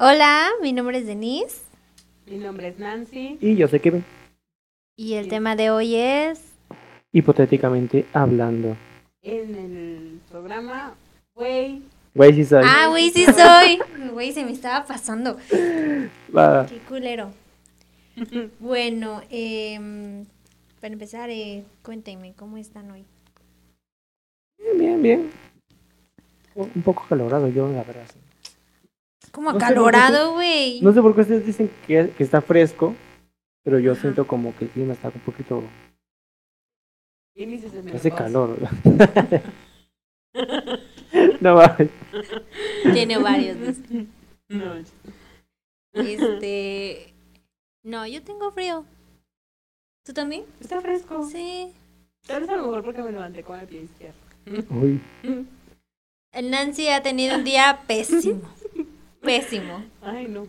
Hola, mi nombre es Denise Mi nombre es Nancy. Y yo sé que y el tema de hoy es... hipotéticamente hablando. En el programa, güey, Güey, sí soy. Ah, güey, sí soy. Güey, se me estaba pasando. Va. Qué culero. Bueno, em, para empezar, eh, cuéntenme, ¿cómo están hoy? Bien, bien, bien. Un un poco calorado yo, la verdad. sí. Como acalorado, güey. No sé por qué ustedes dicen que, que está fresco, pero yo siento como que el clima está un poquito... Hace calor. no mames. Tiene varios. No, Este... No, yo tengo frío. ¿Tú también? está fresco. Sí. Tal vez a lo mejor porque me levanté con el pie izquierdo. Uy, El Nancy ha tenido un día pésimo. Pésimo. Ay, no.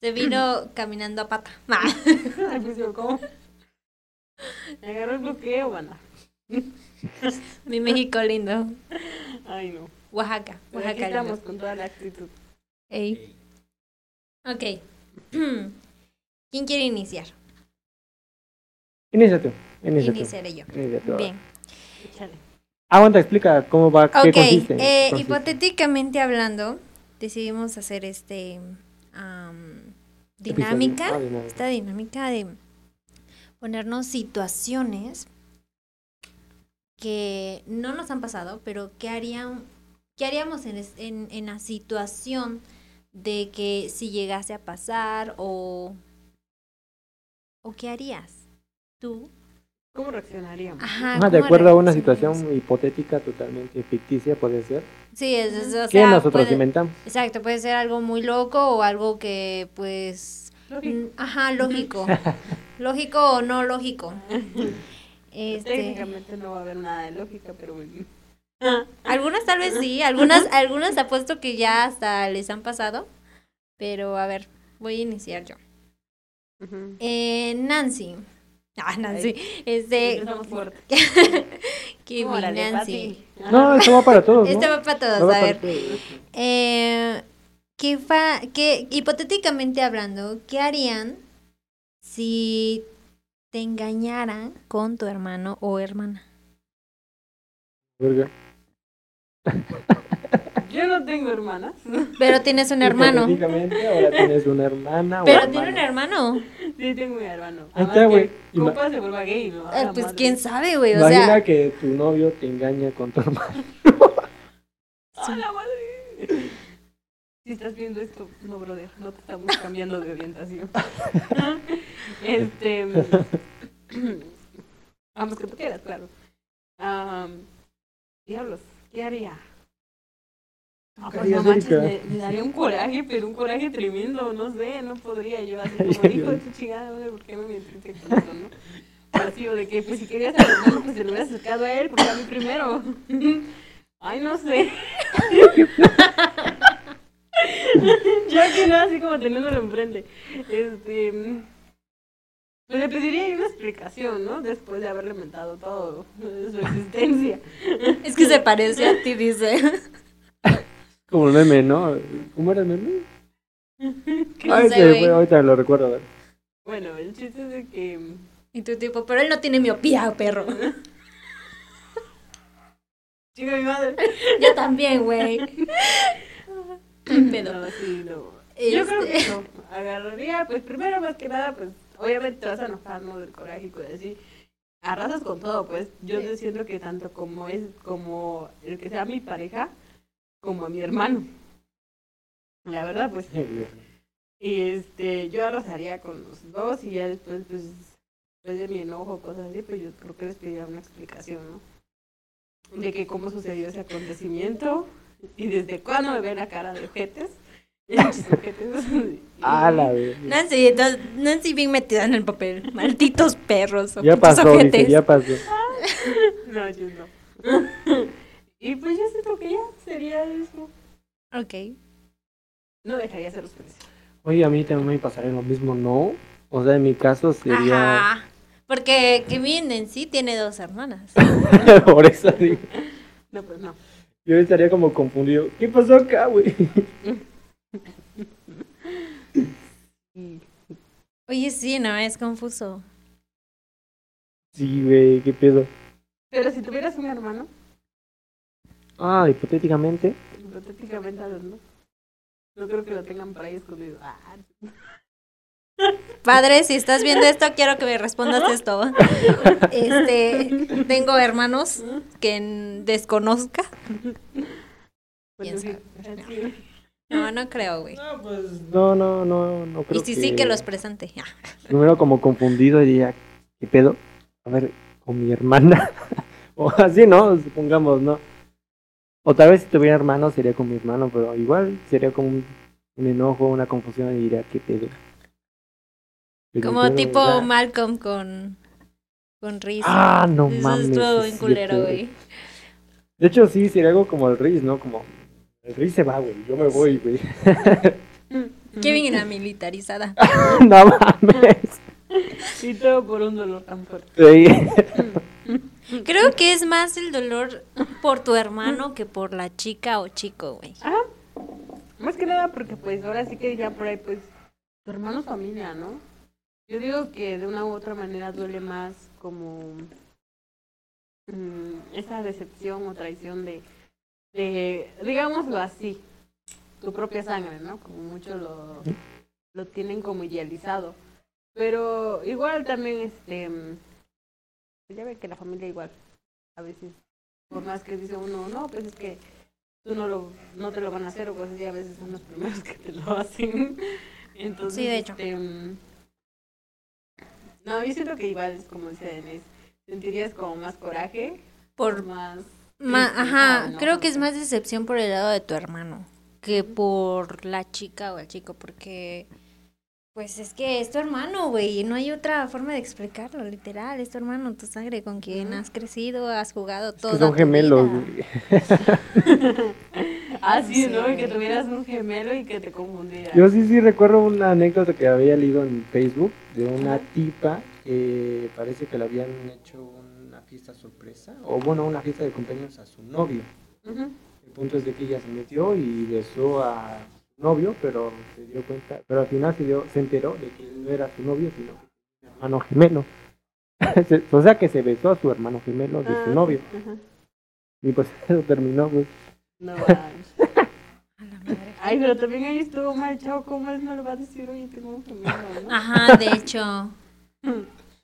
Se vino caminando a pata. Ay, pues yo, ¿cómo? Me agarró el bloqueo, banda. Mi México lindo. Ay, no. Oaxaca. Pero aquí Oaxaca estamos lindo. con toda la actitud. Ey. Ok. ¿Quién quiere iniciar? inicia tú. Inicia tú. Iniciaré yo. Inicia tú. Bien. Échale. Aguanta, explica cómo va, qué Ok. consiste. eh, consiste. hipotéticamente hablando, decidimos hacer este Episodio. dinámica. Ah, dinámica. Esta dinámica de ponernos situaciones que no nos han pasado, pero que harían, qué haríamos en, es- en, en la situación de que si llegase a pasar o o qué harías tú. ¿Cómo reaccionaríamos? Ajá, de ¿cómo acuerdo a una situación hipotética totalmente ficticia, puede ser. Sí, es, es- o que sea, nosotros puede- inventamos. Exacto, puede ser algo muy loco o algo que pues Lógico. mm, ajá, lógico. lógico o no lógico. Este, Técnicamente no va a haber nada de lógica, pero bueno. algunas tal vez sí, algunas algunas apuesto que ya hasta les han pasado, pero a ver, voy a iniciar yo. Eh, Nancy. Ah, Nancy. Este, que Nancy. Pati. No, esto va para todos, ¿no? Este va para todos, Va a para ver. todos. Eh, ¿qué fa qué, hipotéticamente hablando, ¿qué harían si te engañaran con tu hermano o hermana? Verga. Yo no tengo hermanas. Pero tienes un hermano. Ahora tienes una hermana Pero tiene un hermano. Sí, tengo un hermano. Ahí Además güey. Compa se vuelva gay, Eh, la pues madre. quién sabe, güey. O Imagina sea, que tu novio te engaña con tu hermano. ¡A la madre! Si estás viendo esto, no, brother, no te estamos cambiando de orientación. este. Vamos, que tú quieras, claro. Diablos, ¿qué haría? Ah, ¿Qué pues no manches, daría un coraje, pero un coraje tremendo, no sé, no podría yo así como hijo de tu chingada, madre, ¿por qué me metiste con eso, no? Así, o de que, pues si querías a mi hermano, pues se lo hubieras acercado a él, porque a mí primero. Ay, no sé. ya que no, así como teniéndolo enfrente. Este. Pues le pediría una explicación, ¿no? Después de haberle mentado todo de su existencia. es que se parece a ti, dice. Como el meme, ¿no? ¿Cómo era el meme? Ay, sé, güey. ahorita lo recuerdo. a ver. Bueno, el chiste es de que. Y tu tipo, pero él no tiene miopía, perro. Chica, mi madre. Yo también, güey. Ay, pedo. No, sí, no. Yo creo que Este, no. Agarraría, pues primero más que nada, pues obviamente te vas a enojar, ¿no? Del coraje y cosas así. Arrasas con todo, pues. Yo Sí. siento que tanto como es, como el que sea mi pareja, como a mi hermano. La verdad, pues. Y este, yo arrasaría con los dos y ya después, pues, después de mi enojo, cosas así, pues yo creo que les pediría una explicación, ¿no? De que cómo sucedió ese acontecimiento y desde cuándo me ven la cara de ojetes. Ah, la vez. Nancy, entonces, Nancy bien metida en el papel. Malditos perros. o Ya pasó, dice, ya pasó. No, yo no. Y pues yo siento que ya sería eso. Ok. No dejaría hacer los precios. Oye, a mí también me pasaría lo mismo, ¿no? O sea, en mi caso sería... Ajá. Porque Kevin en sí tiene dos hermanas. Por eso digo. No, pues no. Yo estaría como confundido. ¿Qué pasó acá, güey? Oye, sí, no, es confuso. Sí, güey, qué pedo. Pero si tuvieras un hermano, Ah, hipotéticamente. hipotéticamente hablando, no creo que lo tengan por ahí escondido. Ah, Padre, si estás viendo esto, quiero que me respondas esto. Este, tengo hermanos que desconozca. bueno, ¿Quién sí, sí. No, no creo, güey. No, pues no, no, no, no creo Y si sí, que los presente. Primero como confundido diría, ¿qué pedo? A ver, con mi hermana. o así, ¿no? Supongamos, ¿no? O tal vez si tuviera hermano sería con mi hermano, pero igual sería como un, un enojo, una confusión y diría, ¿qué pedo? Pero Como tipo. Malcolm con, con Reese. Ah, no Eso mames. estuvo bien culero, güey. De hecho, sí, sería algo como el Riz, ¿no? Como, el Riz se va, güey, yo me voy, güey. Kevin era militarizada. no mames. Y todo por un dolor tan fuerte. Sí. Creo que es más el dolor por tu hermano que por la chica o chico, güey. Ajá. Más que nada porque pues ahora sí que ya por ahí pues tu hermano familia, ¿no? Yo digo que de una u otra manera duele más como mm, esa decepción o traición de, de, digámoslo así, tu propia sangre, ¿no? Como muchos lo, lo tienen como idealizado. Pero igual también, este, ya ve que la familia igual, a veces, por más que dice uno, no, pues es que tú no lo no te lo van a hacer o cosas así, a veces son los primeros que te lo hacen. Entonces, Sí, de hecho. este, mm, no, yo siento que igual es como dice Denise, sentirías como más coraje, Por más ajá, ¿no? creo que es más decepción por el lado de tu hermano que por la chica o el chico, porque pues es que es tu hermano, güey, no hay otra forma de explicarlo, literal, es tu hermano, tu sangre con quien has crecido, has jugado Es todo. que son gemelos, güey. Ah, sí, Sí, ¿no? Que tuvieras un gemelo y que te confundiera. Yo sí, sí recuerdo una anécdota que había leído en Facebook de una tipa que parece que le habían hecho una fiesta sorpresa, o bueno, una fiesta de cumpleaños a su novio. El punto es de que ella se metió y besó a novio, pero se dio cuenta, pero al final se, dio, se enteró de que no era su novio, sino su hermano gemelo. O sea que se besó a su hermano gemelo de su Ah, novio. ajá. Y pues eso terminó, pues. No manches. A la madre. Ay, pero también ahí estuvo mal, chavo, ¿cómo es? No le va a decir, oye, tengo un gemelo, ¿no? Ajá, de hecho.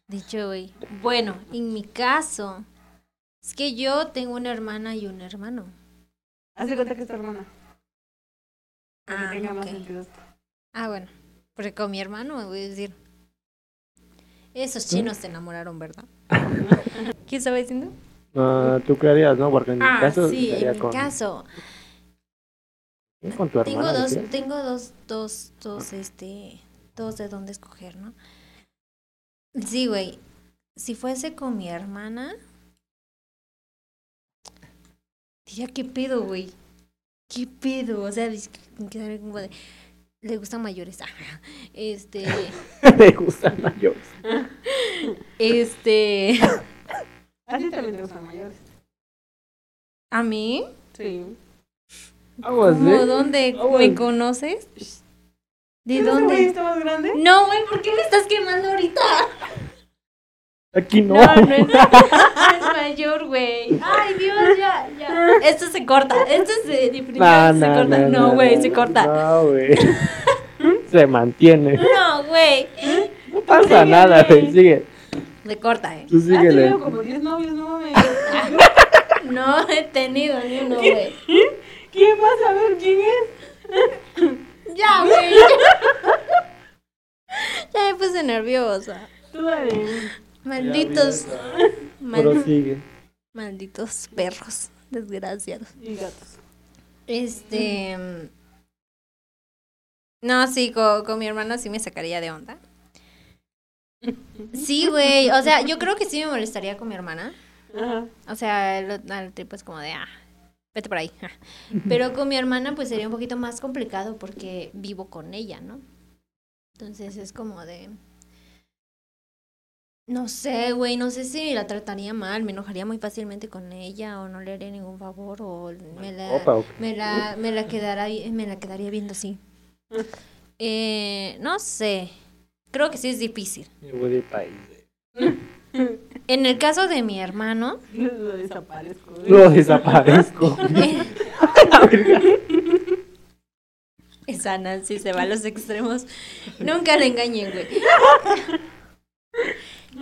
De hecho, güey. Bueno, en mi caso, es que yo tengo una hermana y un hermano. Hace cuenta que es tu hermana. Para que Ah, tenga más sentido esto. Ah, bueno. Porque con mi hermano me voy a decir. Esos chinos se enamoraron, ¿verdad? ¿Qué estaba diciendo? Ah, ¿Tú harías, no? Porque en mi Ah, caso sí, en mi con, caso. con tu Tengo hermana. dos, tengo dos, dos, dos, este, dos de dónde escoger, ¿no? Sí, güey. Si fuese con mi hermana, diría, ¿qué pedo, güey? ¿Qué pedo? O sea, como de, le gustan mayores. Este, Me gustan mayores. este, A ti también te gustan mayores. ¿a mí? Sí. Aguas, ¿Cómo? ¿eh? ¿Dónde Ah, me conoces? ¿De ¿Ese güey dónde? está más grande? No, güey, ¿por qué me estás quemando ahorita? Aquí no. No, no es, es mayor, güey. Ay, Dios, ya, ya. Esto se corta. Esto se definitivamente No, se no, corta. no, No, güey, no, se corta. No, güey. Se mantiene. No, güey. No pasa nada, güey. Sigue. Se corta, eh. Tú síguele. tenido como 10 novios, no mames. No he tenido ni uno, güey. ¿Quién va a saber quién es? Ya, güey. Ya me puse nerviosa. Tú dale. Malditos. mal- malditos perros. Desgraciados. Y gatos. Este. No, sí, con, con mi hermano sí me sacaría de onda. Sí, güey. O sea, yo creo que sí me molestaría con mi hermana. Ajá. O sea, el, al tipo es como de, ah, vete por ahí. Pero con mi hermana, pues sería un poquito más complicado porque vivo con ella, ¿no? Entonces es como de. No sé, güey, no sé si la trataría mal, me enojaría muy fácilmente con ella o no le haría ningún favor o me la, Opa, me la, me la, quedara, me la quedaría viendo así. Eh, no sé. Creo que sí es difícil. Voy país. En el caso de mi hermano, Lo desaparezco. Lo desaparezco. esa Nancy se va a los extremos. Nunca le engañen, güey.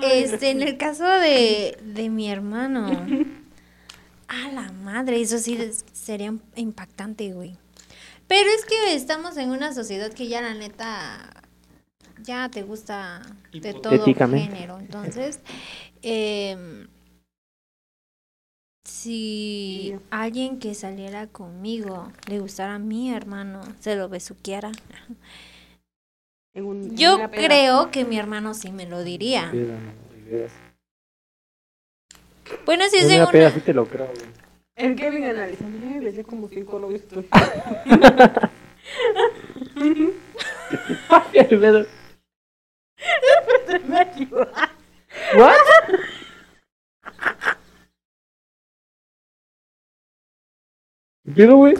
Este, en el caso de, de mi hermano. A la madre, eso sí sería impactante, güey. Pero es que estamos en una sociedad que ya la neta ya te gusta de todo género. Entonces, em, si alguien que saliera conmigo le gustara a mi hermano, se lo besuqueara. En un- en Yo creo que mi hermano sí me lo diría. Peda. Bueno, si es En de una peda una... sí te lo creo, güey. El Kevin analizando, "Ay, besé como cinco novios. tú". El pedo. Me equivoqué. ¿What? ¿Qué güey?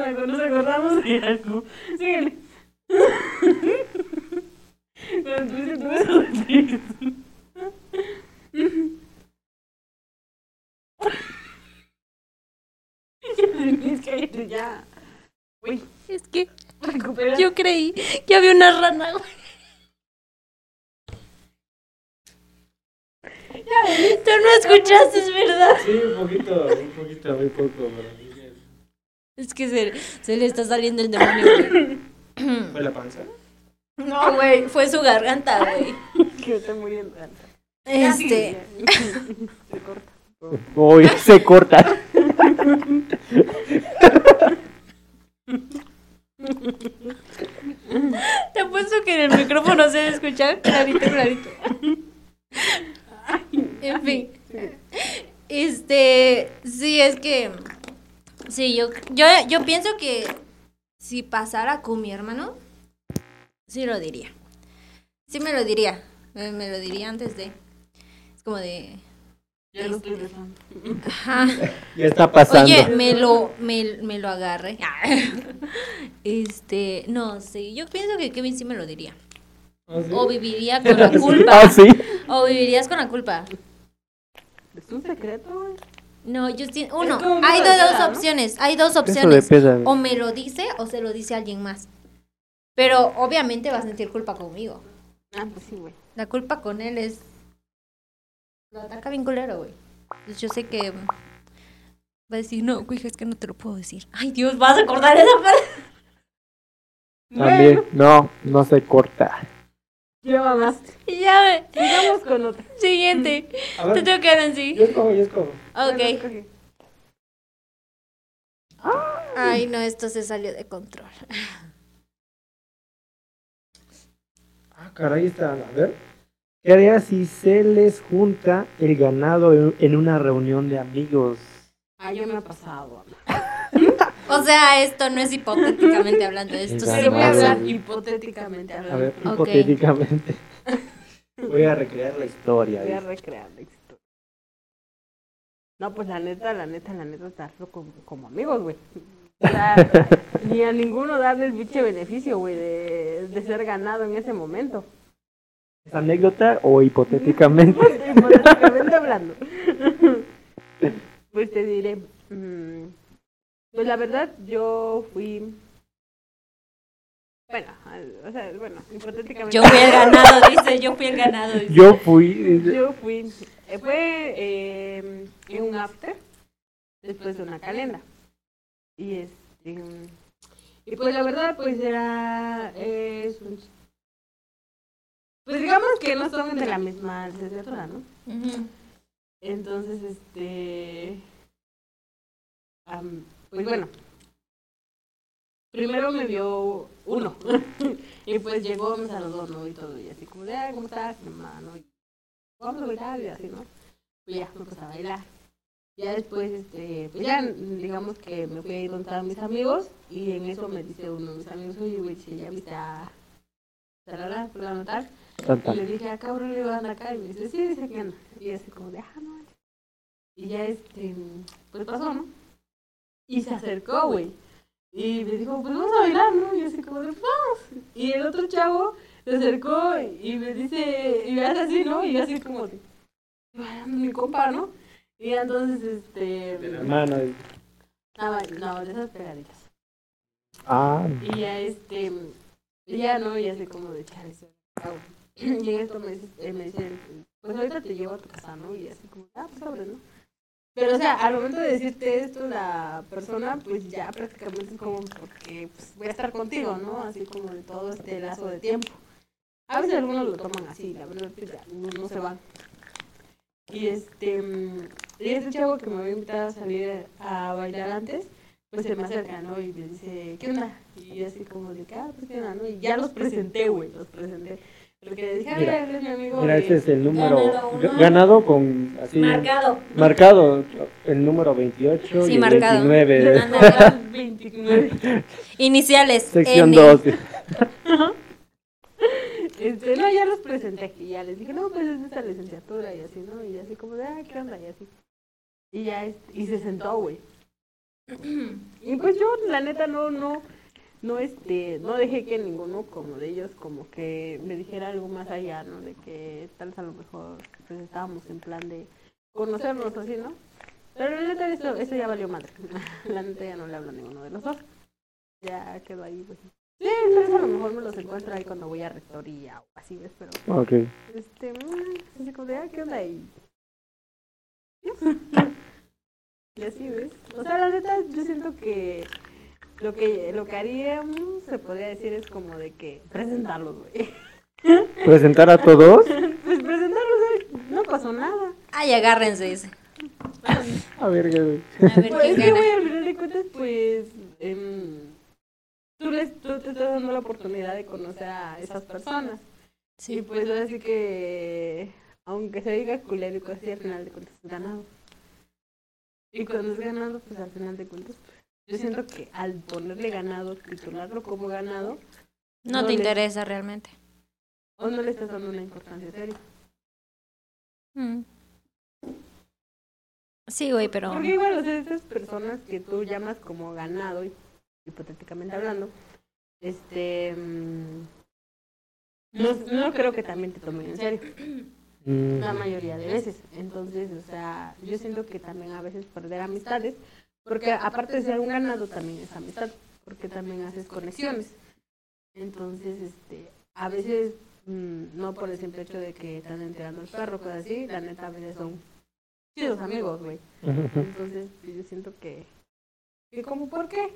No, no, no, nos acordamos de algo. Síguele. Cuando tú dices, tú ves los tricks. Es que ya. Uy, Es que recupera. yo creí que había una rana, güey. Tú no escuchaste, es verdad. Sí, un poquito, un poquito, muy poco, pero... Es que se, se le está saliendo el demonio, güey. ¿Fue la panza? No, güey, fue su garganta, güey. Que me estoy muriendo. Este, Se corta. Uy, se corta. te apuesto que en el micrófono se debe escuchar clarito, clarito. En fin. Este, sí, es que. Sí, yo, yo, yo pienso que si pasara con mi hermano, sí lo diría. Sí me lo diría. Me, me lo diría antes de. Es como de. Ya lo estoy besando. Ajá. Ya está pasando. Oye, me lo, me, me lo agarré. Este, no, sí, yo pienso que Kevin sí me lo diría. ¿Ah, sí? O viviría con la culpa. Ah, sí. O vivirías con la culpa. Es un secreto, güey. No, yo sí, uno, hay dos opciones, hay dos opciones. O me lo dice o se lo dice a alguien más. Pero obviamente va a sentir culpa conmigo. Ah, pues sí, güey. La culpa con él es... Lo ataca bien culero, güey. Entonces yo sé que... Va a decir, no, güey, es que no te lo puedo decir. Ay, Dios, vas a acordar esa parte. También, no, no se corta. Lleva más. Y ya. Sigamos con otra. Siguiente. A Te tengo que dar así. yo escojo, yo escojo. Bueno, Ok. escoge. Ay, no, esto se salió de control. Ah, caray, está. A ver. ¿Qué haría si se les junta el ganado en- en una reunión de amigos? Ah, yo me ha pasado. O sea, esto no es hipotéticamente hablando, esto sí voy a hablar hipotéticamente A hablando. ver, Ok. hipotéticamente. Voy a recrear la historia. Voy a recrear la historia. No, pues la neta, la neta, la neta, estarlo como, como amigos, güey. O sea, ni a ninguno darle el biche beneficio, güey, de, de ser ganado en ese momento. ¿Es anécdota o hipotéticamente? Hipotéticamente hablando. Pues te diré. mm, Pues la verdad, yo fui. Bueno, o sea, bueno, hipotéticamente. Yo fui el ganado, dice, yo fui el ganado. dice. Yo fui. dice, Yo fui. eh, Fue eh, en un after, después de una calenda. Y este. Y pues la verdad, pues era. es un- pues digamos que no son de la misma licenciatura, ¿no? Entonces, este. Pues bueno. Primero me vio uno. y pues llegó, me saludó, ¿no? Y todo. Y así como de, "Ay, ¿cómo estás, hermano? Y vamos a bailar y así, ¿no? Pues ya, me puse a bailar. Ya después, este, pues ya, digamos que me fui a ir donde estaban mis amigos. Y en eso me dice uno de mis amigos, oye, güey, si ya viste a. Tarara, por la notar. tan, Y le dije, ah, cabrón, le anda acá. Y me dice, sí, dice que anda. Y así como de, ah, no. Y ya, este, pues pasó, ¿no? Y se acercó, güey. Y me dijo, pues vamos a bailar, ¿no? Y así como de, vamos. Y el otro chavo se acercó y me dice, y me hace así, ¿no? Y yo así como de, mi compa, ¿no? Y entonces, este... Hermano. Ah, no, de esas pegaditas. Ah, Y ya, este, y ya, ¿no? Y así como de, chale, eso, ¿qué hago?". Y en esto me, dice- me dicen, pues ahorita te llevo a tu casa, ¿no? Y así como, ah, pues sobre, ¿no? Pero, o sea, al momento de decirte esto, la persona, pues ya prácticamente es como, porque pues, voy a estar contigo, ¿no? Así como de todo este lazo de tiempo. A veces algunos lo toman así, la verdad, pues ya, no, no se van. Y este, mm, y ese chavo que me había invitado a salir a bailar antes, pues se me acerca, ¿no? Y me dice, ¿qué onda? Y yo así como de, que, ah, pues qué onda, ¿no? Y ya los presenté, güey, los presenté. Porque le dije, Mira, mira, él es mi amigo. mira, este es el número Ganado, ganado con así Marcado. marcado el número 28 Sí, y el marcado. 29, Ándale. 29. Iniciales. sección N. 2. Este, no, ya los presenté y ya les dije, no, pues es esta licenciatura y así, ¿no? Y así como de, ah, ¿qué onda? Y así. Y ya, este, y se sentó, güey. Y pues yo, la neta, no, no, no, este, no dejé que ninguno como de ellos como que me dijera algo más allá, ¿no? De que tal vez a lo mejor pues estábamos en plan de conocernos así, ¿no? Pero la neta, eso, eso ya valió madre. La neta ya no le hablo a ninguno de los dos. Ya quedó ahí, güey. Sí, tal vez a lo mejor me los encuentro ahí cuando voy a rectoría o así, ¿ves? Pero, este, mm, así como de, ah, ¿qué onda ahí? Y así, ¿ves? O sea, la neta, yo siento que lo que lo que haríamos, se podría decir, es como de que presentarlos, güey. Presentar a todos. Pues presentarlos, güey, no pasó nada. Ay, agárrense, dice. A ver, güey. A ver Pues güey, al final de cuentas, pues, em, tú, les, tú te estás dando la oportunidad de conocer a esas personas. Y Sí. pues ahora sí que, aunque se diga culero y cosas así, al final de cuentas es ganado. Y cuando es ganado, pues al final de cuentas, pues, yo siento que al ponerle ganado, titularlo como ganado, No no te le- interesa realmente. o no le estás dando una importancia seria. Mm. Sí, güey, pero. Porque igual, o sea, esas personas que tú llamas como ganado, hipotéticamente hablando, este... mm, No, no creo que también te tomen en serio. Mm, la mayoría de veces. Entonces, o sea, yo siento que también a veces perder amistades, porque aparte de ser un ganado también es amistad, porque también haces conexiones. Entonces, este, a veces, mm, no por el simple hecho de que están entregando el perro, cosas así, la neta a veces son chidos amigos, güey. Entonces, pues, yo siento que, que como por qué,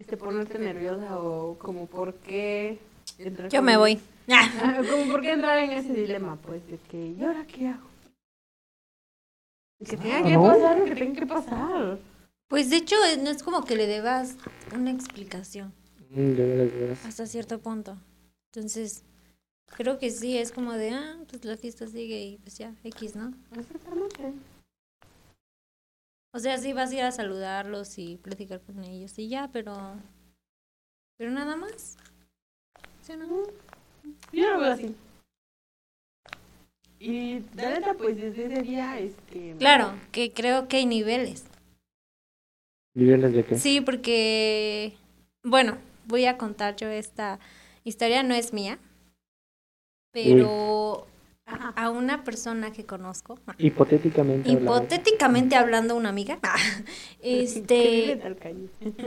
este, ponerte nerviosa o como por qué... entrar Yo con- me voy. Ah. Ah, como por qué entrar en ese dilema, pues, de que, ¿y ahora qué hago? Que tenga que pasar lo que tenga que pasar. Pues de hecho, eh, no es como que le debas una explicación Mm, de veras, de veras. hasta cierto punto. Entonces, creo que sí, es como de, ah, pues la fiesta sigue y pues ya, X, ¿no? Exactamente. O sea, sí vas a ir a saludarlos y platicar con ellos y ya, pero. Pero nada más. ¿Sí o no? Yo lo veo así. Y la neta, pues desde ese día, este. Claro, que creo que hay niveles. ¿Niveles de qué? Sí, porque. Bueno, voy a contar yo esta historia, no es mía. Pero a una persona que conozco, Hipotéticamente hablando. hipotéticamente hablando, una amiga, este.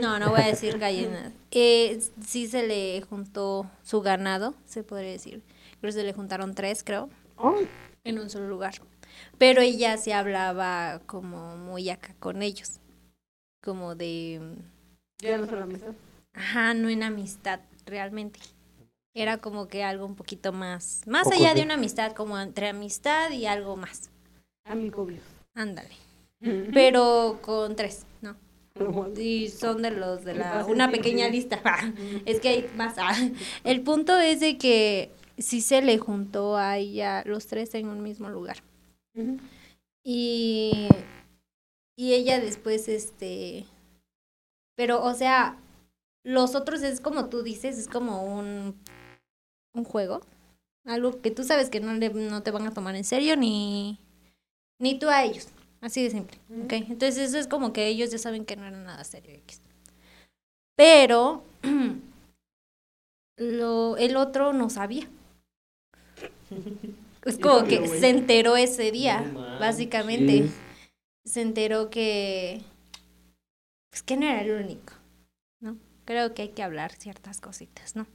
No, no voy a decir gallinas. Eh, sí se le juntó su ganado, se podría decir. Creo que se le juntaron tres, creo, Ay, en un solo lugar. Pero ella se hablaba como muy acá con ellos. Como de. Ya no se la mesa. Ajá, no en amistad, realmente. Era como que algo un poquito más. Más Poco allá de una amistad, como entre amistad y algo más. Amigo Ándale. Pero con tres, ¿no? Y son de los de ¿Qué la. Una pequeña lista. Es que hay más. Ah. El punto es de que sí se le juntó a ella los tres en un mismo lugar. Y, y ella después, este, pero, o sea, los otros es como tú dices, es como un, un juego, algo que tú sabes que no, le- no te van a tomar en serio ni, ni tú a ellos, así de simple, ¿ok? Entonces eso es como que ellos ya saben que no era nada serio. X. Pero lo, el otro no sabía. Es como que se enteró ese día, No manches. Se enteró que. Pues que no era el único, ¿no? Creo que hay que hablar ciertas cositas, ¿no?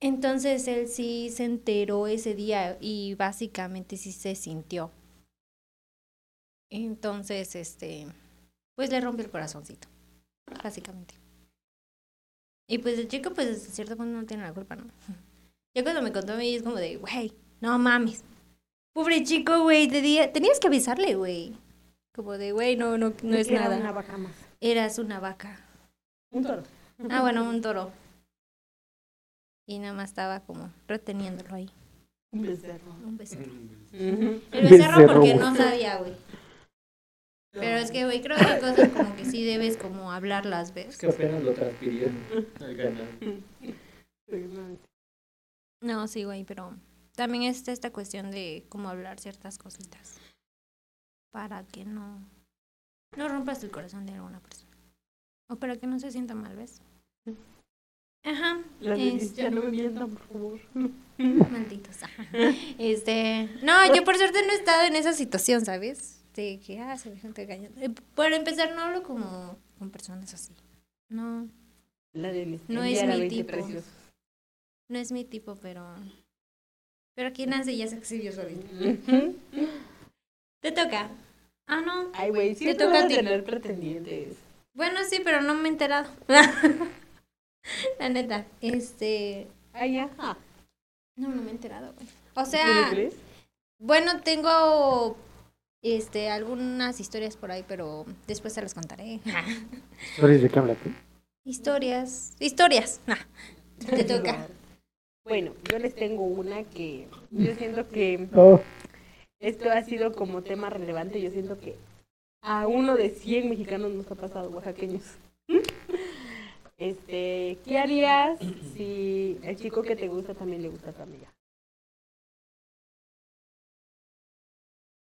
Entonces él sí se enteró ese día y básicamente sí se sintió. Entonces, este, pues le rompió el corazoncito, básicamente. Y pues el chico, pues hasta cierto punto no tiene la culpa, ¿no? Ya cuando me contó a mí es como de, güey, no mames. Pobre chico, güey, tenías que avisarle, güey. Como de, güey, no, no, no es Era nada. una vaca más. Eras una vaca. Un toro. Ah, bueno, un toro. Y nada más estaba como reteniéndolo ahí. Un becerro. Un becerro. El becerro Becerro, porque no sabía, güey. Pero es que, güey, creo que hay cosas como que sí debes como hablarlas, Es ¿ves? que apenas lo transfirieron al. No, sí, güey, pero también está esta cuestión de cómo hablar ciertas cositas. Para que no, no rompas el corazón de alguna persona. O para que no se sienta mal, ¿ves? Ajá. De este- ya no me mientan, por favor. Malditos. ajá. Este, no, yo por suerte no he estado en esa situación, ¿sabes? De que, ah, se me gente engañando. Eh, Para empezar, no hablo como con personas así. No, La de mis No es mi 20 tipo. no es mi tipo, pero... Pero aquí nace ya se exhibió solito. Te toca. Ah, no. Ay, güey, siempre toca a vas a ti. tener pretendientes. Bueno, sí, pero no me he enterado. La neta. Este... Ay. Ah, No, no me he enterado, güey. O ¿tú le sea, crees? bueno, tengo... Este, algunas historias por ahí, pero después se las contaré. ¿Sabes de qué hablas tú? Historias, historias. Ah, te toca. Bueno, yo les tengo una que yo siento que Oh, esto ha sido como tema relevante. Yo siento que a uno de 100 mexicanos nos ha pasado, oaxaqueños. Este, ¿qué harías si el chico que te gusta también le gusta a tu amiga?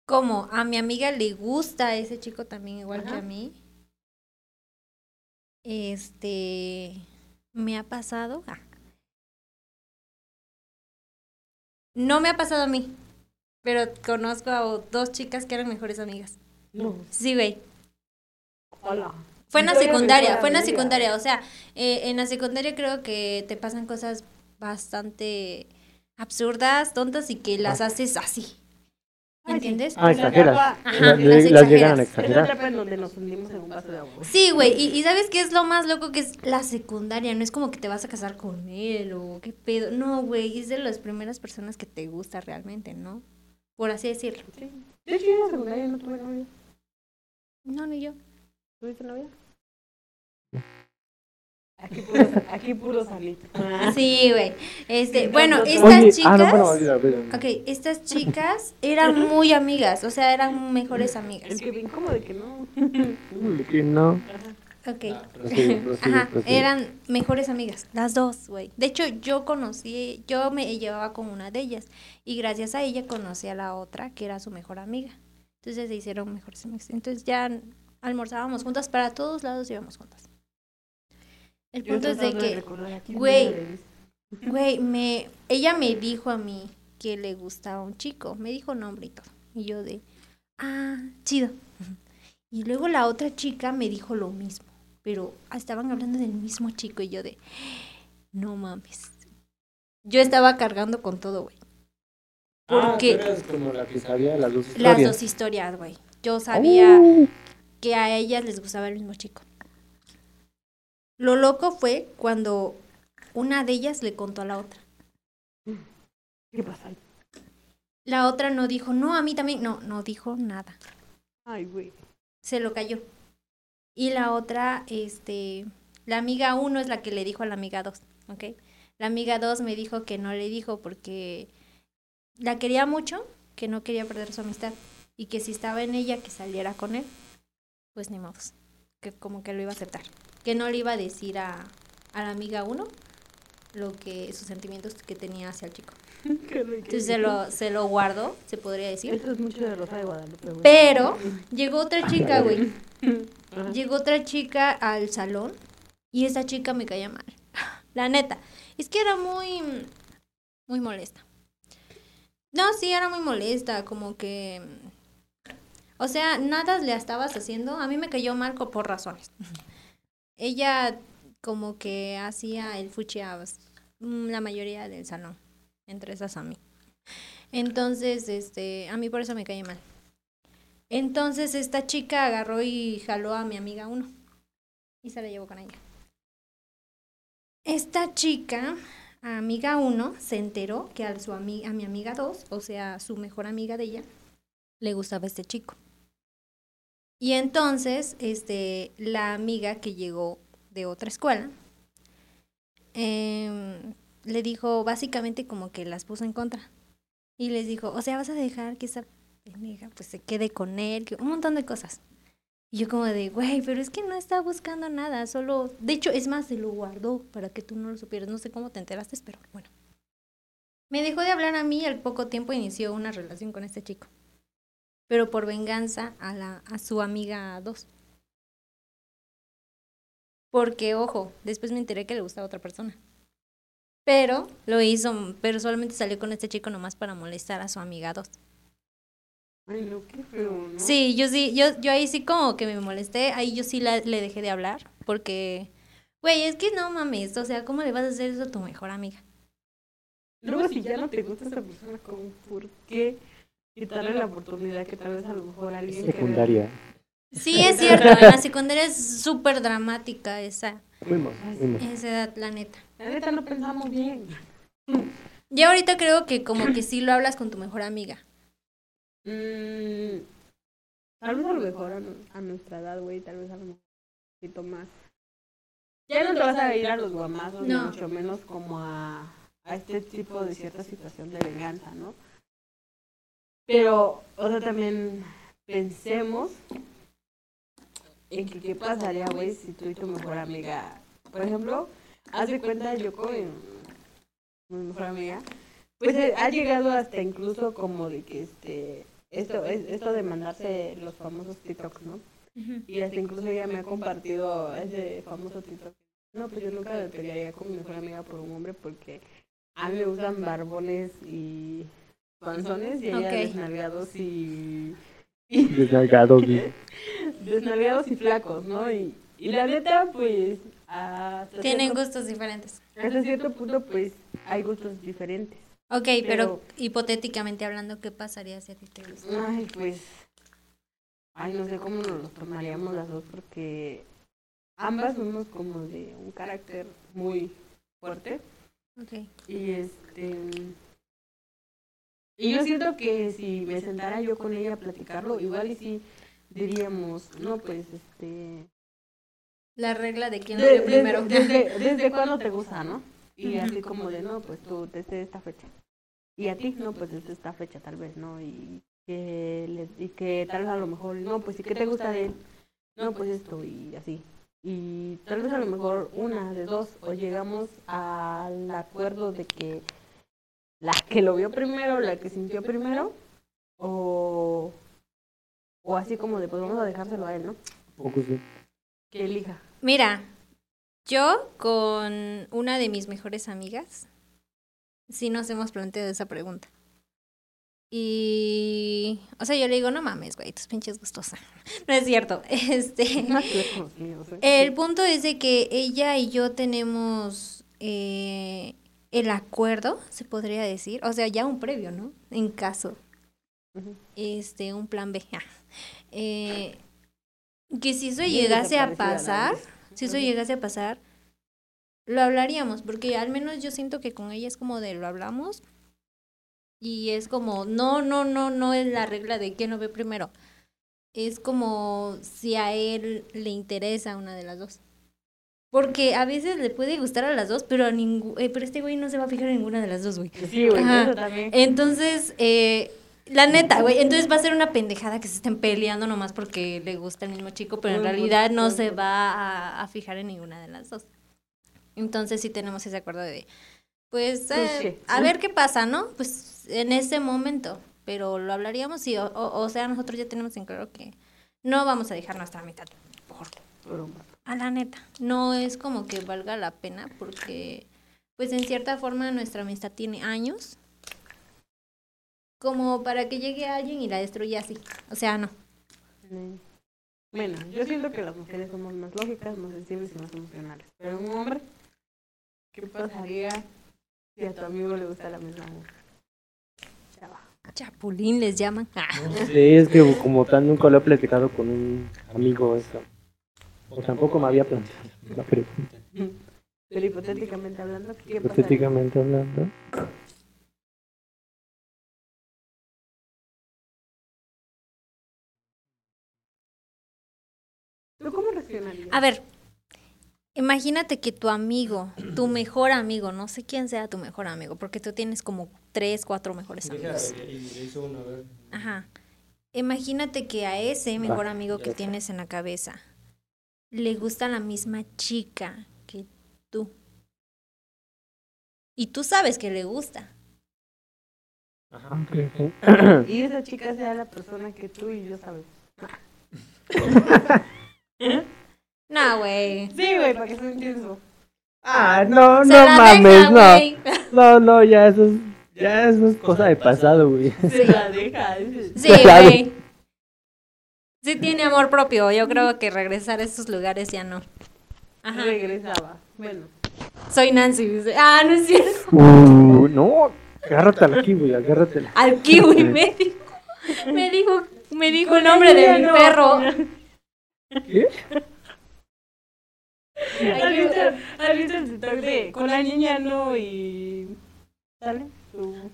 Como a mi amiga le gusta ese chico también igual que a mí. Este, me ha pasado. Ah. No me ha pasado a mí, pero conozco a dos chicas que eran mejores amigas. No. Sí, güey. Hola. Fue en la secundaria, fue en la secundaria, o sea, eh, en la secundaria creo que te pasan cosas bastante absurdas, tontas y que las haces así. ¿Entiendes? Ah, exageras. Ajá, las llegaron a exagerar. etapa en donde nos hundimos en un vaso de agua. Sí, güey, y, y ¿sabes qué es lo más loco? Que es la secundaria, no es como que te vas a casar con él o qué pedo. No, güey, es de las primeras personas que te gusta realmente, ¿no? Por así decirlo. Sí. De hecho, yo en la secundaria no tuve novia. No, ni yo. ¿Tuviste novia? Aquí puro, aquí puro salito. Sí, güey. Este, bueno, no, no, no. estas Oye, chicas... ah, no, bueno, olvida, olvida. Ok, estas chicas eran muy amigas, o sea, eran mejores amigas. Es que bien como de que no. Uy, que no. Ok. Prosigue, prosigue, Ajá, prosigue. eran mejores amigas, las dos, güey. De hecho, yo conocí, yo me llevaba con una de ellas y gracias a ella conocí a la otra, que era su mejor amiga. Entonces se hicieron mejores amigas. Entonces ya almorzábamos juntas, para todos lados íbamos juntas. El Yo punto es de que, güey, güey, me, ella me dijo a mí que le gustaba un chico, me dijo nombre y todo. Y yo de, ah, chido. Y luego la otra chica me dijo lo mismo, pero estaban hablando del mismo chico y yo de, no mames. Yo estaba cargando con todo, güey. Ah, Porque tú eras como la que sabía las dos las historias. dos historias, güey. Yo sabía Uh, que a ellas les gustaba el mismo chico. Lo loco fue cuando una de ellas le contó a la otra. ¿Qué pasa? La otra no dijo, no, a mí también. No, no dijo nada. Ay, güey. Se lo cayó. Y la otra, este, la amiga uno es la que le dijo a la amiga dos, ¿ok? La amiga dos me dijo que no le dijo porque la quería mucho, que no quería perder su amistad. Y que si estaba en ella, que saliera con él, pues ni modos. Que como que lo iba a aceptar. Que no le iba a decir a, a la amiga uno lo que, sus sentimientos que tenía hacia el chico. Qué rico. Entonces se lo, se lo guardó, se podría decir. Esto es mucho de Rosa de Guadalupe, güey. Pero llegó otra chica, güey. Llegó otra chica al salón Y esa chica me caía mal. La neta. Es que era muy. Muy molesta. No, sí, era muy molesta. Como que. O sea, nada le estabas haciendo. A mí me cayó mal por razones. Ella, como que hacía el fuchiabas. La mayoría del salón. Entre esas a mí. Entonces, este. A mí por eso me caía mal. Entonces, esta chica agarró y jaló a mi amiga uno. Y se la llevó con ella. Esta chica, amiga 1, se enteró que a, su ami- a mi amiga 2, o sea, su mejor amiga de ella, le gustaba este chico. Y entonces, este, la amiga que llegó de otra escuela, em, le dijo básicamente como que las puso en contra. Y les dijo, o sea, vas a dejar que esa pendeja pues se quede con él, que un montón de cosas. Y yo como de, güey, pero es que no está buscando nada, solo, de hecho, es más, se lo guardó para que tú no lo supieras, no sé cómo te enteraste, pero bueno. Me dejó de hablar a mí y al poco tiempo inició una relación con este chico. Pero por venganza a, la, a su amiga 2. Porque, ojo, después me enteré que le gustaba otra persona. Pero lo hizo, pero solamente salió con este chico nomás para molestar a su amiga 2. Ay, no, qué feo, ¿no? Sí, yo sí, yo, yo ahí sí como que me molesté, ahí yo sí la- le dejé de hablar, porque, güey, es que no mames, o sea, ¿cómo le vas a hacer eso a tu mejor amiga? Luego, si ya no te gusta esa persona, ¿cómo? ¿por qué quitarle la oportunidad que tal vez a lo mejor alguien que- Secundaria. Sí, es cierto, en la secundaria es súper dramática esa, esa edad, la neta. La neta no pensamos bien. Y ahorita creo que como que sí lo hablas con tu mejor amiga. Mm, tal vez a lo mejor a, nu- a nuestra edad, güey, tal vez a lo mejor un poquito más. Ya no te vas a ir a los guamazos, ni No. mucho menos como a, a este tipo de cierta situación de venganza, ¿no? Pero, o sea, también pensemos en que qué pasaría, güey, si tú y tu mejor amiga, por ejemplo, haz de cuenta yo con mi mejor amiga, pues eh, ha llegado hasta incluso como de que este esto es esto de mandarse los famosos TikToks, ¿no? Y hasta incluso ella me ha compartido ese famoso TikTok. No, pues yo nunca me pelearía con mi mejor amiga por un hombre porque a mí me gustan barbones y panzones y ella Ok. desnalgados y, y Desnalgado, dice. desnalgados y flacos, ¿no? Y, y la neta, pues hasta Tienen cierto- gustos diferentes. hasta cierto punto, pues hay gustos diferentes. Ok, pero, Pero- hipotéticamente hablando, ¿qué pasaría si a ti te gusta? Ay, pues. Ay, no sé cómo nos lo tomaríamos las dos porque ambas somos como de un carácter muy fuerte. Ok. Y este. Y yo siento que si me sentara yo con ella a platicarlo, igual y si diríamos, no, pues este. La regla de quién lo primero. Desde, desde, desde cuándo te gusta, ¿no? Y así como de, no, pues tú desde esta fecha. Y a ti, no, pues desde esta fecha tal vez, ¿no? Y que, le- y que tal vez a lo mejor, no, pues sí que te gusta de él. No, pues esto y así. Y tal vez a lo mejor una de dos, o llegamos al acuerdo de que la que lo vio primero, la que sintió primero, o, o así como de, pues vamos a dejárselo a él, ¿no? Poco sí. Que elija. Mira, yo con una de mis mejores amigas, sí nos hemos planteado esa pregunta. Y, o sea, yo le digo, no mames, güey, tus pinches gustos. No es cierto. Este, ¿sí? el punto es de que ella y yo tenemos eh, el acuerdo, se podría decir, o sea, ya un previo, ¿no? En caso, Ujú. este, un plan B. ah. Eh, que si eso Bien llegase a pasar, si eso llegase a pasar, lo hablaríamos, porque al menos yo siento que con ella es como de lo hablamos y es como, no, no, no, no es la regla de quién lo ve primero. Es como si a él le interesa una de las dos. Porque a veces le puede gustar a las dos, pero a ningú- eh, pero este güey no se va a fijar en ninguna de las dos, güey. Sí, güey, eso también. Entonces, eh, la neta, güey, entonces va a ser una pendejada que se estén peleando nomás porque le gusta el mismo chico, pero en realidad no se va a, a fijar en ninguna de las dos. Entonces sí tenemos ese acuerdo de, pues, eh, Cliché. a ver qué pasa, ¿no? Pues en ese momento, pero lo hablaríamos y, o, o- o sea, nosotros ya tenemos en claro que no vamos a dejar nuestra mitad por vato. A la neta, no es como que valga la pena porque, pues en cierta forma nuestra amistad tiene años. Como para que llegue alguien y la destruya así. O sea, no. Bueno, yo siento que las mujeres somos más lógicas, más sensibles y más emocionales. Pero un hombre, ¿qué pasaría si a tu amigo le gusta la misma mujer? Chapulín les llaman. Ah. Sí, es que como tal nunca lo he platicado con un amigo eso. O tampoco me había planteado la pregunta. Pero hipotéticamente hablando, ¿qué pasaría? Hipotéticamente hablando. ¿Tú cómo reaccionarías? A ver, imagínate que tu amigo, tu mejor amigo, no sé quién sea tu mejor amigo, porque tú tienes como tres, cuatro mejores amigos. Ajá. Imagínate que a ese mejor Va, amigo que tienes en la cabeza le gusta la misma chica que tú. Y tú sabes que le gusta. Ajá. Y esa chica sea la persona que tú y yo sabemos. No, güey. Sí, güey, para que se entienda. Ah, no, Se no mames, deja, no. No, no, ya eso es, ya eso es cosa de pasado, güey. Se la deja. Sí, güey. Sí tiene amor propio. Yo creo que regresar a esos lugares ya no. Ajá. Regresaba. Bueno. Soy Nancy. dice. Ah, no es cierto. Uh, no, agárratela aquí, güey, agárratela. Al kiwi me dijo. Me dijo, me dijo el nombre de mi No. perro. ¿Qué? ¿Has visto, has visto el TikTok de con la niña no y. ¿Sale?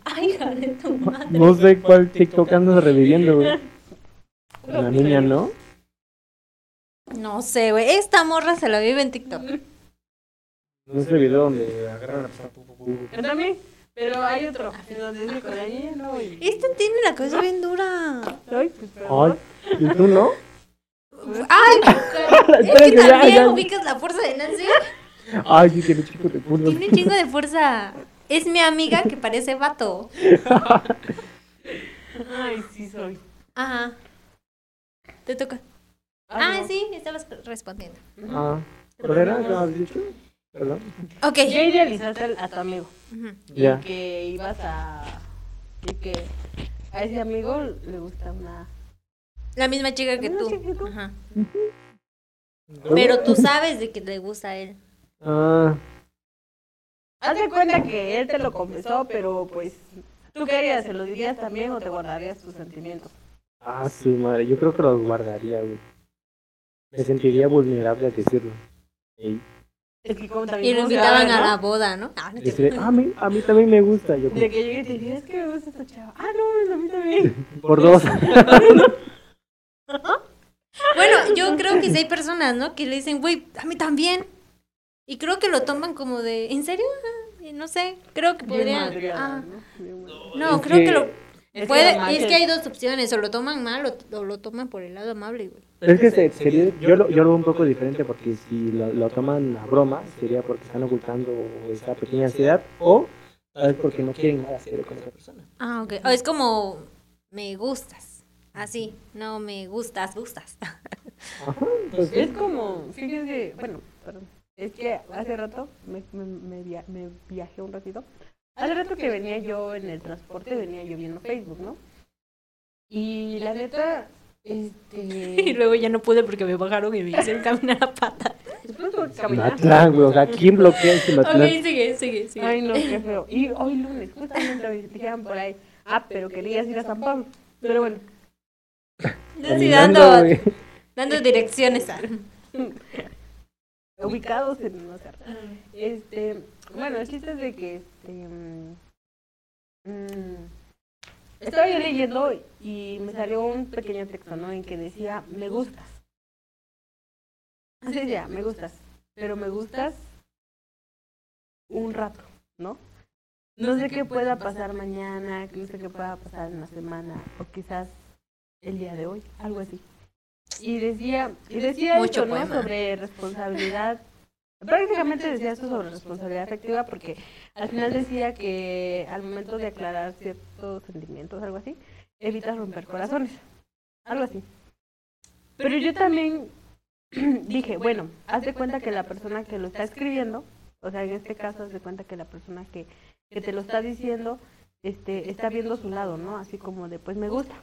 Ay, hija de tu madre. No sé cuál TikTok andas reviviendo, güey. La niña, ¿no? No sé, güey. Esta morra se la vive en TikTok. No es el video donde agarran. Yo también. Pero hay otro. En donde dice con la niña no y. Esta tiene la cabeza bien dura. Ay, pues. Ay, ¿y tú no? Ay, es que también ya. ubicas la fuerza de Nancy. Ay, sí, tiene chico de culo. Tiene un chingo de fuerza. Es mi amiga que parece vato. Ay, sí soy. Ajá. Te toca. Ah, sí, estabas respondiendo. Ah, ¿cuál era? ¿Qué has dicho? Perdón. Ok. Ya idealizaste al- a tu amigo. Y Ya. que ibas a. Y que a ese amigo le gusta una. La misma chica que tú. misma chica que tú. Ajá. Pero tú sabes de que le gusta a él. Ah, Haz de cuenta que él te lo confesó, pero pues. ¿Tú qué harías? ¿Se lo dirías también o te guardarías tus sentimientos? Ah, su madre. Yo creo que los guardaría, güey. Me sentiría vulnerable a decirlo. Y Es que como también. Y lo ¿cómo se invitaban llama, a la boda, ¿no? Ah, no te- ah, a mí, a mí también me gusta. Yo, De que llegue y te es que me gusta esta chava. Ah, no, a mí también. por dos. Bueno, yo creo que sí hay personas, ¿no? Que le dicen, güey, a mí también. Y creo que lo toman como de, ¿en serio? Ah, No sé, creo que podría. ah, ¿no? Creo que, que- lo Es puede. que es que hay dos opciones, o lo toman mal o, o lo toman por el lado amable, güey. Es que se- sería, yo, lo, yo lo veo un poco diferente porque si lo, lo toman a broma, sería porque están ocultando esa pequeña ansiedad o vez porque no quieren nada serio con esa persona. Ah, ok. O es como, me gustas. Así, no me gustas, gustas. Ajá, pues sí. Es como, fíjense, bueno, perdón. Es que hace rato me, me, me, via- me viajé un ratito. Hace rato que venía yo en el transporte, venía yo viendo Facebook, ¿no? Y la neta, y este... luego ya no pude porque me bajaron y me hicieron caminar a pata. Después caminar. Matlán, güey, o sea, ¿quién bloquea ese Ok, Matlán? sigue, sigue, sigue. Ay, no, qué feo. Y hoy lunes, justamente me dijeron por ahí, ah, pero querías ir a San Pablo. Pero bueno, dando, güey. dando direcciones. ubicados en no sé. Este, bueno, el chiste es de que este mm, mm, estaba yo leyendo y me salió un pequeño texto, ¿no? En que decía, me gustas. Así decía, me gustas. Pero me gustas un rato, ¿no? No sé qué pueda pasar mañana, no sé qué pueda pasar en la semana, o quizás el día de hoy, algo así. Y decía, y decía Mucho esto, ¿no? Sobre responsabilidad. Prácticamente decía esto sobre responsabilidad afectiva porque al final decía que al momento de aclarar ciertos sentimientos, algo así, evitas romper corazones. Algo así. Pero yo también dije, bueno, haz de cuenta que la persona que lo está escribiendo, o sea, en este caso haz de cuenta que la persona que, que te lo está diciendo, este, está viendo su lado, ¿no? Así como de, pues me gusta.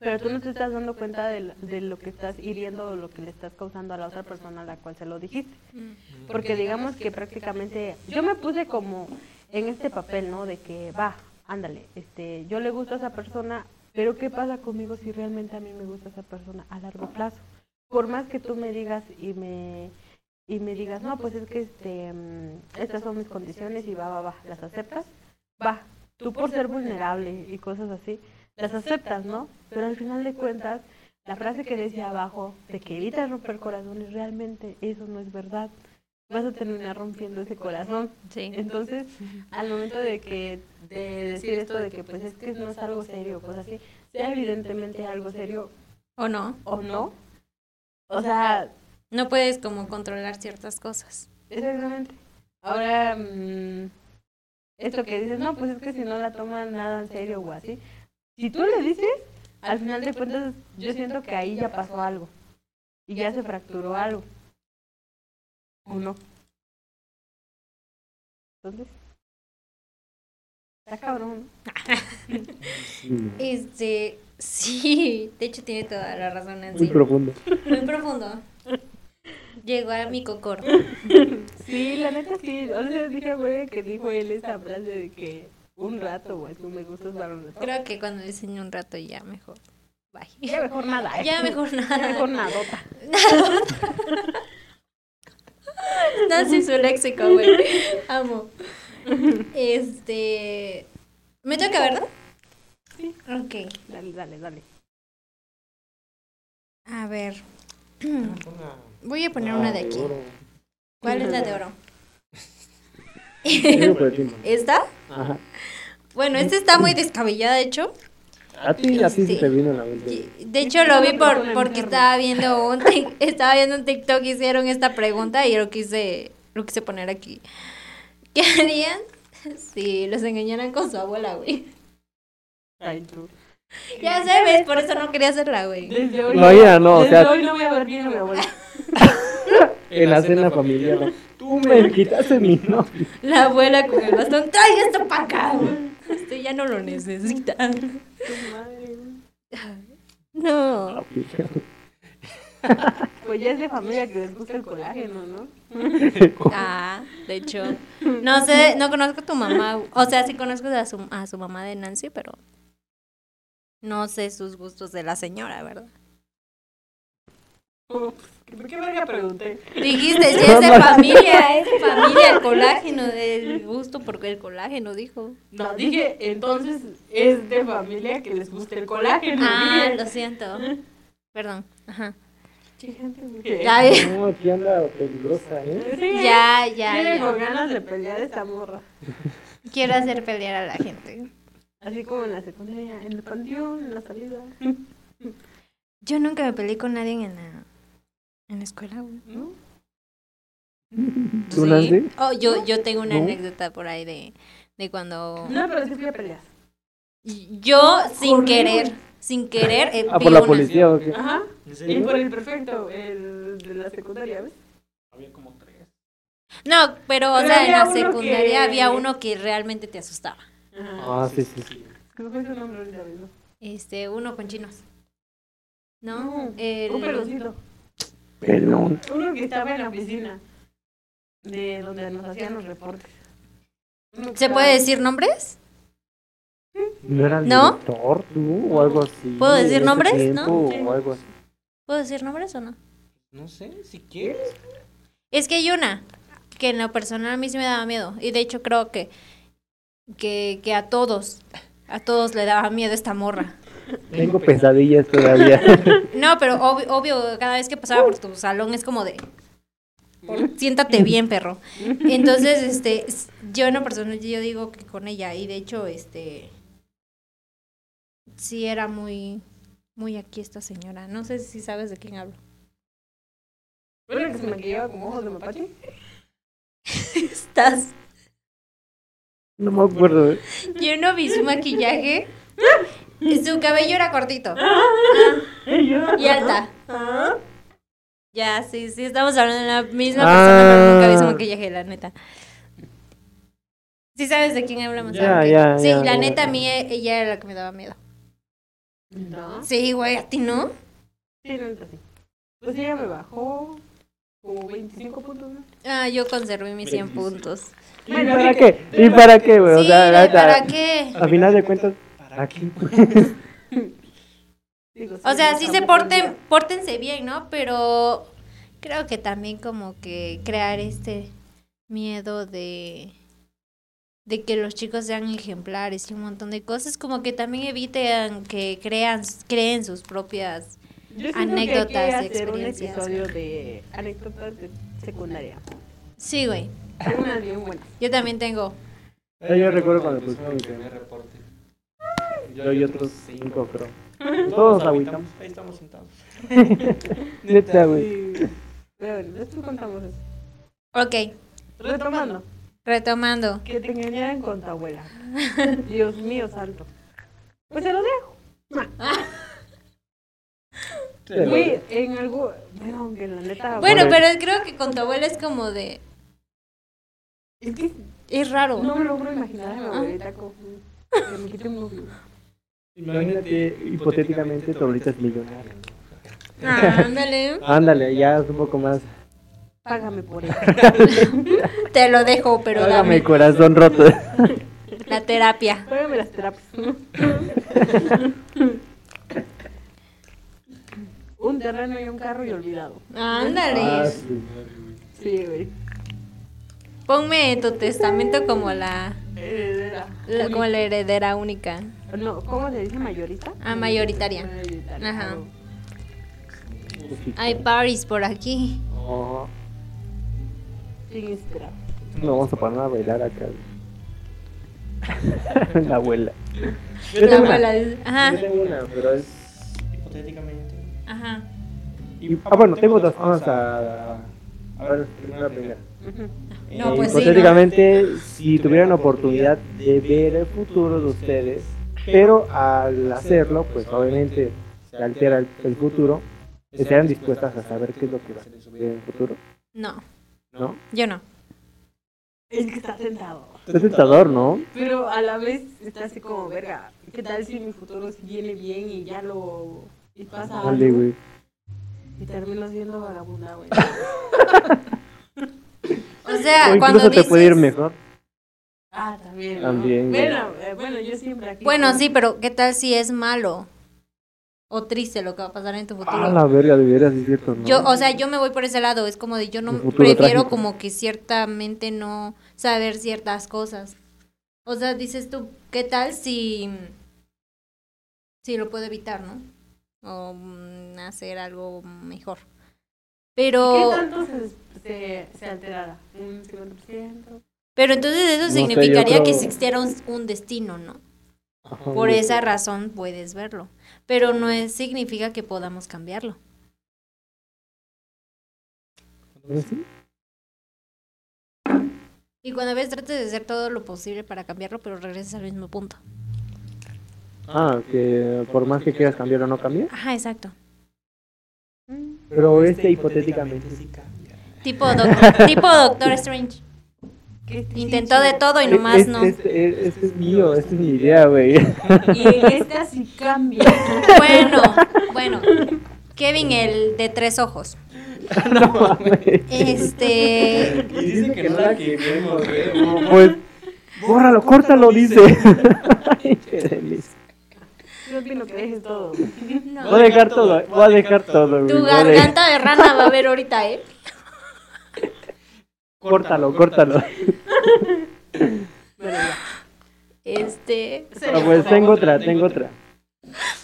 Pero tú no te estás dando cuenta de, de lo que estás hiriendo o lo que le estás causando a la otra persona a la cual se lo dijiste. Porque digamos que prácticamente yo me puse como en este papel, ¿no? De que va, ándale, este, yo le gusto a esa persona, pero ¿qué pasa conmigo si realmente a mí me gusta esa persona a largo plazo? Por más que tú me digas y me y me digas, no, pues es que este, mm, estas son mis condiciones y va, va, va, ¿las aceptas? Va, tú por ser vulnerable y cosas así, las aceptas, ¿no? Pero al final de cuentas, la frase que decía abajo, de que evitas romper corazones, realmente eso no es verdad. Vas a terminar rompiendo ese corazón. Sí. Entonces, al momento de que de decir esto de que pues es que no es algo serio, pues así, sea evidentemente algo serio ¿O no? o no, o sea, No puedes como controlar ciertas cosas. exactamente. Ahora, mm, esto que dices, no, pues es que si no la toman nada en serio o así, si tú le dices, al final de cuentas, yo siento que ahí ya pasó algo y ya se fracturó algo. ¿O no? Entonces, está cabrón. Este, sí, de hecho tiene toda la razón en muy sí. profundo. Muy profundo. Llegó a mi cocor. Sí, la neta sí. O sea, dije, güey, que dijo él esa frase de que un rato, güey, tú me gustas rato. Creo que cuando diseño un rato ya mejor. Bye. Ya mejor nada. ¿eh? Ya mejor Ya nada. mejor nadota. Nancy su léxico, güey. Amo. Este. ¿Me toca, verdad? Sí. Ok. Dale, dale, dale. A ver. Voy a poner una de aquí. ¿Cuál es la de oro? Encima. ¿Esta? Ajá. Bueno, esta está muy descabellada, de hecho. A ti así Sí. se te vino a la mente. De hecho, lo vi por, porque estaba viendo un estaba viendo un TikTok y hicieron esta pregunta y lo quise, lo quise poner aquí. ¿Qué harían si los engañaran con su abuela, güey? Ay, tú. Ya sé, ves, por eso no quería hacerla, güey. Desde hoy. No, ya no, o sea- hoy no voy a ver bien a mi abuela. En la cena familiar. Tú me quitaste mi novio. La abuela con el bastón, trae esto para acá, güey. Este ya no lo necesita. Tu madre, güey. No. Pues ya es de familia que les gusta el colágeno, ¿no? Ah, de hecho. No sé, no conozco a tu mamá. O sea, sí conozco a su, a su mamá de Nancy, pero no sé sus gustos de la señora, ¿verdad? ¿Por qué verga pregunté? Dijiste, si es de familia, es de familia el colágeno, el gusto por el colágeno, dijo. No, dije, entonces es de familia que les gusta el colágeno. Ah, dije. lo siento. Perdón. Ajá. Sí, gente, porque- Ya, ya, No, aquí anda peligrosa, ¿eh? Sí, ya, ya, con ya. ganas de pelear esta morra. Quiero hacer pelear a la gente. Así como en la secundaria, en el panteón, en la salida. Yo nunca me peleé con nadie en la, en la escuela. ¿No? ¿Tú? Oh, yo, yo tengo una ¿No? anécdota por ahí de, de cuando No, pero sí fui a peleas. yo sin querer, sin querer, eh, Ah, vi por la una- policía o qué? Ajá. ¿En Y serio? por el perfecto, el de la secundaria, ¿ves? Había como tres. No, pero, o Pero sea, en había la uno secundaria que- había uno que realmente te asustaba. Ajá. Ah, sí, sí, sí. ¿Qué fue su nombre ahorita mismo? Este, uno con chinos. ¿No? No, El- Un peloncito. Pelón. Uno que estaba en la oficina. De donde nos hacían los reportes. ¿Se puede decir nombres? ¿No era el ¿No? director tú o algo así? ¿Puedo decir ese nombres? tiempo, ¿No? O algo así. ¿Puedo decir nombres o no? No sé, si quieres. Es que hay una que en lo personal a mí sí me daba miedo. Y de hecho creo que, que, que a todos, a todos le daba miedo esta morra. Tengo pesadillas todavía. No, pero obvio, obvio, cada vez que pasaba por tu salón es como de... siéntate bien, perro. Entonces, este, yo en lo personal yo digo que con ella, y de hecho, este, sí era muy, muy aquí esta señora. No sé si sabes de quién hablo. ¿Fue la que se maquillaba con ojos de mapache? Estás... No me acuerdo. Yo no vi su maquillaje. Su cabello era cortito Y yo. y alta. Ah. Ya, sí, sí, estamos hablando de la misma persona, pero nunca Ah. un maquillaje, la neta. ¿Sí sabes de quién hablamos? Ah, ya, Sí, la neta, a mí e- ella era la que me daba miedo. ¿No? Sí, güey, ¿a ti no? Sí, no, sí. Pues ella me bajó como 25 puntos, ¿no? Ah, yo conservé mis 100 puntos. ¿Y para qué? ¿Y para qué, güey? O sea, la neta, ¿para qué? A final de cuentas, ¿para qué? Digo, O sea, sí se porten, pórtense bien, ¿no? Pero creo que también como que crear este miedo de de que los chicos sean ejemplares y un montón de cosas, como que también eviten que crean creen sus propias Yo anécdotas, que hay que hacer un experiencias. episodio de anécdotas de secundaria. Sí, güey. Yo también tengo. Eh, Yo recuerdo cuando pusieron mi primer reporte. Yo y otros cinco, creo. Todos agüitamos. Ahí estamos sentados. Neta, güey. Después contamos eso. Ok, Retomando, retomando. que te engañaran con tu abuela. Dios mío santo. Pues se lo dejo. Güey, en algo. Bueno, aunque la neta. Bueno, Bueno. pero creo que con tu abuela es como de Es que es raro. no me logro imaginar a mi abuelita con. Que me quite un novio. Imagínate, hipotéticamente, tu abuelita es millonaria. Ah, ándale. Ándale, ya es un poco más. Págame por eso. Te lo dejo, pero Hágame dame el corazón roto. la terapia. Págame las terapias. un terreno y un carro y olvidado. Ándale. Ah, sí. Sí, güey. Ponme en tu testamento como la, Heredera. la- como la heredera única. No, ¿cómo se dice? ¿Mayorita? Ah, mayoritaria. Mayoritaria. Ajá. Hay parties por aquí. Oh, Sin esperar. no vamos a poner a bailar acá. La abuela. Yo La abuela Yo Ajá, tengo una, pero es. Hipotéticamente. ajá. y- ah, bueno, tengo dos. Vamos a. A ver, primero la primera. No, Eh, pues sí, ¿no? hipotéticamente, si tuvieran oportunidad de ver el futuro de ustedes, pero al hacerlo, pues obviamente se altera el, el futuro, ¿estarían dispuestas a saber qué es lo que va a suceder en el futuro? No, ¿No? yo no. Es que está sentado. Es tentador, ¿no? Pero a la vez está así como, verga, ¿qué tal si mi futuro viene bien y ya lo... y pasa Dale, algo? güey. Y termino siendo vagabunda, güey. O sea, O cuando incluso te dices... puede ir mejor. Ah, también. ¿no? También. Bueno, eh, bueno, yo siempre aquí. Bueno, sí, pero ¿qué tal si es malo? O triste lo que va a pasar en tu futuro. Ah, la verga, de veras, es cierto, ¿no? Yo, o sea, yo me voy por ese lado, es como de yo no prefiero trágico. como que ciertamente no saber ciertas cosas. O sea, dices tú, ¿qué tal si si lo puedo evitar, no? O mm, hacer algo mejor. ¿Qué Pero tanto se, se, se alterará? ¿Un 50%? Pero entonces eso No sé, yo significaría que creo- existiera un, un destino, ¿no? Ajá, Por esa razón puedes verlo, pero no es, significa que podamos cambiarlo. Sí. Y cuando ves trates de hacer todo lo posible para cambiarlo, pero regresas al mismo punto. Ah, que por más que quieras cambiar o no cambiar. Ajá, exacto. Pero este hipotéticamente sí cambia. Tipo, doc- tipo Doctor Strange. ¿Qué Intentó de todo y nomás es- no. Este, es- este es mío, esta es mi idea, güey. Y esta sí cambia. Bueno, bueno. Kevin, el de tres ojos. no mames. Este. Y dice que no la queremos, güey. Pues, bórralo, córtalo, dice. Ay, qué delicia. Yo opino que dejes todo. no. Voy a dejar todo, voy a dejar todo, güey. Tu garganta de rana va a ver ahorita, ¿eh? Córtalo, córtalo. Bueno. Este. Ah, pues tengo otra, tengo otra.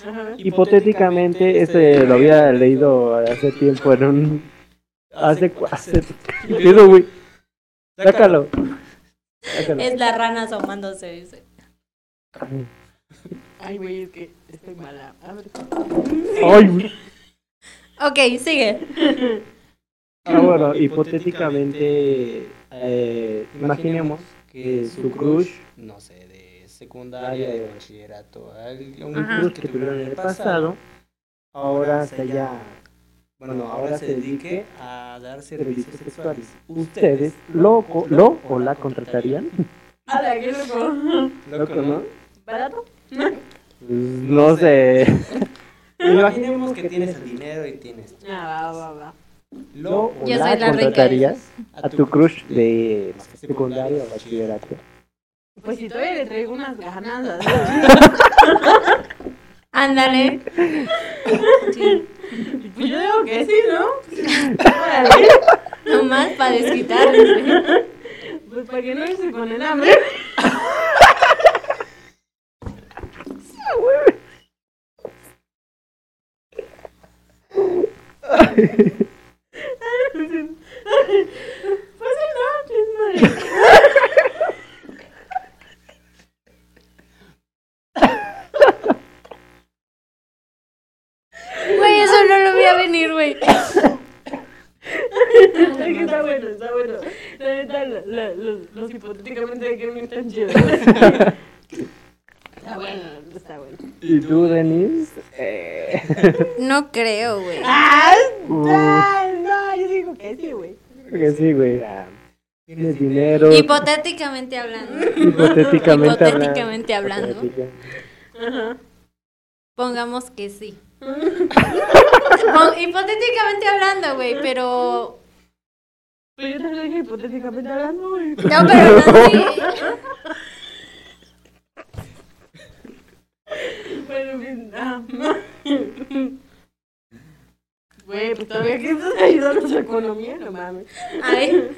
Ajá. Hipotéticamente, este lo había leído hace tiempo en un. Hace. hace güey. Sácalo. Sácalo. Es la rana asomándose, dice. Ay, güey, es que estoy mala. A ver. Ay, güey. Ok, sigue. Ah, bueno, hipotéticamente, eh, imaginemos que su crush, No sé, de secundaria, de bachillerato, un Ajá. crush que tuvieron en el pasado, ahora se haya bueno, ahora se dedique a dar servicios sexuales. ¿Ustedes lo, co- lo o la contratarían? ¡Hala, qué loco! Loco, ¿no? ¿Barato? Pues, no sé. Imaginemos que tienes el dinero y tienes Ah, va, va, va. ¿Lo o Yo la la contratarías a tu crush de secundaria o bachillerato? Pues si todavía le traigo unas ganas. Ándale. Sí. Pues yo digo que sí, ¿no? Nomás para desquitarles. güey. Pues para que no se ponen hambre. Pues no, pues Güey, eso no lo voy a venir, güey. Es que está bueno, está bueno. La neta, la- la- los, los hipotéticamente de que están chidos. Está bueno, está bueno. ¿Y tú, Denise? Eh, No creo, güey. ¡Ah! uh, ¡Ah! No, yo digo que sí, güey. Que sí, güey. ah, Tienes dinero. Hipotéticamente hablando. Hipotéticamente hablando. Hipotéticamente hablando. Hipotética- Ajá. Pongamos que sí. Hipotéticamente hablando, güey, pero. Pero yo también dije hipotéticamente hablando, güey. No, pero no sí. Bueno, en fin, ah. Güey, pues todavía que estás ayudando a su economía, no mames. Ay.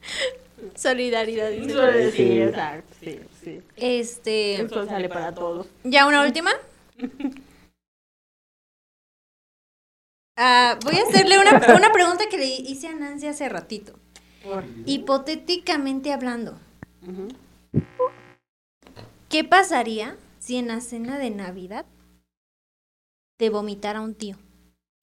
Solidaridad. dice. Eso es- Sí, exacto, sí, sí. Este. Esto sale para todos. ¿Ya una última? Ah, voy a hacerle una, una pregunta que le hice a Nancy hace ratito. Por- Hipotéticamente hablando. ¿qué pasaría si en la cena de Navidad te vomitara un tío?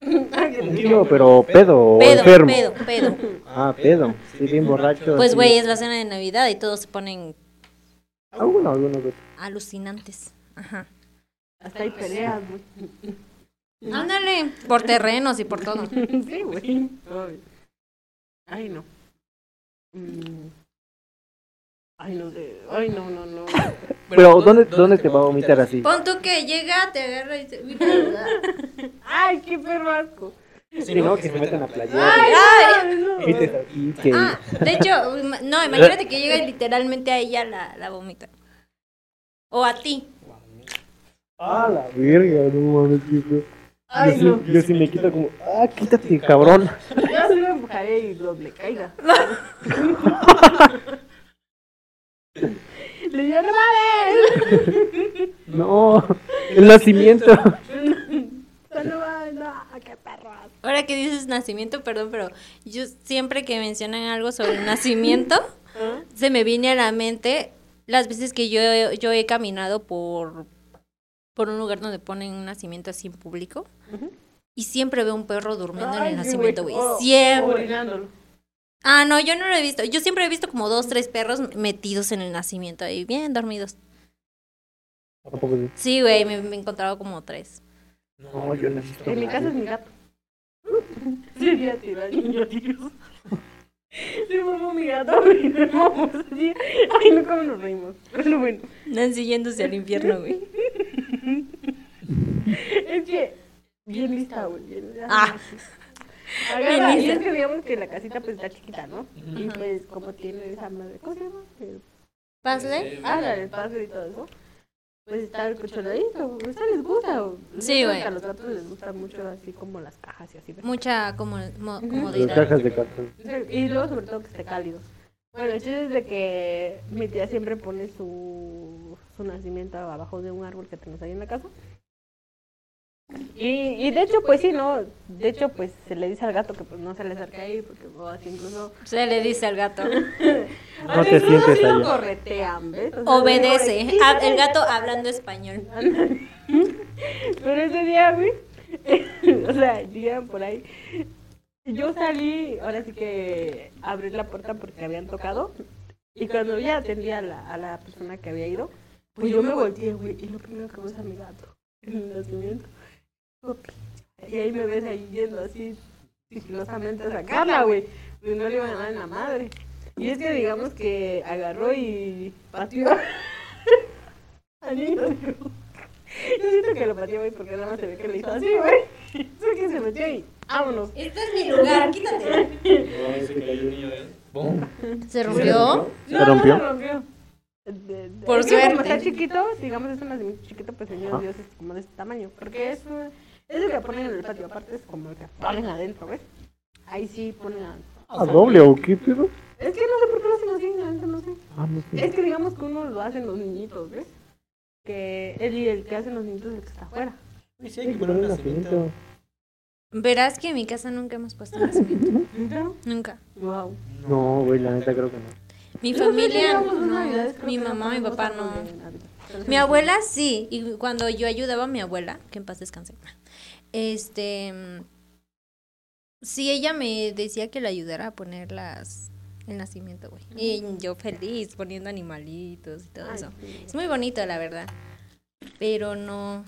Pero pedo Pedo, enfermo. pedo, pedo. Ah, pedo. Sí, bien borracho. Pues güey, es la cena de Navidad y todos se ponen Algunos, algunos. alucinantes. Ajá. Hasta hay peleas, güey. Ándale, por terrenos y por todo. Sí, güey. Ay. Ay, no. Ay, no sé. Ay, no, no, no. Pero, ¿dónde, ¿dónde te va a vomitar así? Pon tú que llega, te agarra y te... Ay, qué perro asco. Sí, no, que se metan a la playa. Ay, no. Que... Ah, de hecho, ima- no, imagínate que llega y literalmente a ella la, la vomita. O a ti. Ah, la verga, no mames, feo. Ay, yo, no. sí, yo sí me quito como, ah, quítate, cabrón. Yo sí lo empujaré y doble caiga. Le digo, no mames. No, el nacimiento. Asco. Ahora que dices nacimiento, perdón, pero yo siempre que mencionan algo sobre el nacimiento, ¿Ah? se me viene a la mente las veces que yo, yo he caminado por, por un lugar donde ponen un nacimiento así en público. Y siempre veo un perro durmiendo en el nacimiento, güey. Oh, Siempre. Ah, no, yo no lo he visto. Yo siempre he visto como dos, tres perros metidos en el nacimiento ahí, bien dormidos. Tampoco sí. Sí, güey, me, me he encontrado como tres. No, yo necesito. En mi casa es mi gato. Sería tirar niño, tío. Se mamó mi gato así. Ay, no, cómo nos reímos. Pero bueno, Nancy yéndose al infierno, güey. es que bien lista, güey. Bien, Ah. Agarra, y es que digamos que la casita pues está chiquita, ¿no? Y pues como tiene esa madre, ¿cómo se llama? El- ¿Pasle? Ah, la del paso y todo eso. Pues está el cocholadito, pues a les gusta. o- Sí, güey. A los gatos les gusta mucho así como las cajas y así. Mucha como, mo- Las comodidad. cajas de cartón. Y luego sobre todo que esté cálido. Bueno, el chiste es de que mi tía siempre pone su, su nacimiento abajo de un árbol que tenemos ahí en la casa. Y, y de hecho, pues sí, ¿no? De hecho, pues se le dice al gato que pues no se le acerque ahí porque o así incluso... Se le dice al gato. No te incluso sientes sí lo allá. corretean, ¿ves? O sea, Obedece. de- El gato hablando español. Pero ese día, güey, o sea, digan por ahí, yo salí, ahora sí que abrí la puerta porque habían tocado, y cuando ya atendí a la, a la persona que había ido, pues yo me volteé, güey, y lo primero que veo es a mi gato en el nacimiento. Y ahí me ves ahí yendo así, sigilosamente a sacarla, güey. Pues no le iban a dar en la madre. Y es que digamos que agarró y pateó al niño. Yo siento que lo pateó, güey, porque nada más se ve que le hizo así, güey. Eso que se metió y vámonos. Este es mi lugar, quítate. se cayó un niño de él. ¡Bum! ¿Se rompió? ¿Se No, rompió? No, se rompió. De- de- Por que Como suerte. está chiquito, digamos, es un nacimiento chiquito, pues señor Ajá. Dios es como de este tamaño. Porque es, un- es el que ponen en el patio, aparte es como el que ponen adentro, ¿ves? Ahí sí ponen a... ¿A doble o qué pedo? Es que no sé por qué lo hacen así, la neta no sé. Ah, no sé. Es que digamos que uno lo hacen los niñitos, ¿ves? Que el, el que hacen los niñitos es el que está afuera. Sí, hay que poner un nacimiento. Verás que en mi casa nunca hemos puesto nacimiento. ¿No? Nunca. Wow. No, güey, la neta creo que no. Mi familia, no. mi mamá, mi papá no. Mi abuela sí, y cuando yo ayudaba a mi abuela, que en paz descanse, este, sí, ella me decía que le ayudara a poner las, el nacimiento, güey. Y yo feliz poniendo animalitos y todo Ay, eso. sí. Es muy bonito, la verdad. Pero no,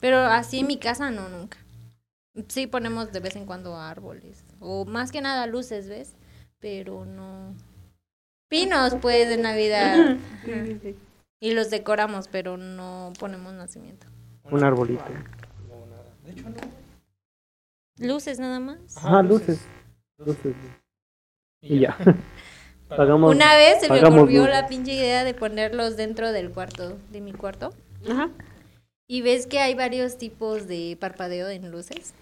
pero así en mi casa no, nunca. Sí ponemos de vez en cuando árboles, o más que nada luces, ¿ves? Pero no. Pinos, pues, de Navidad. Sí, sí, sí. Y los decoramos, pero no ponemos nacimiento. Un arbolito. No, nada. De hecho, no. Luces nada más. Ah, luces. Luces. Y ya. Pagamos. Una vez se me ocurrió luces. la pinche idea de ponerlos dentro del cuarto, de mi cuarto. Ajá. Y ves que hay varios tipos de parpadeo en luces.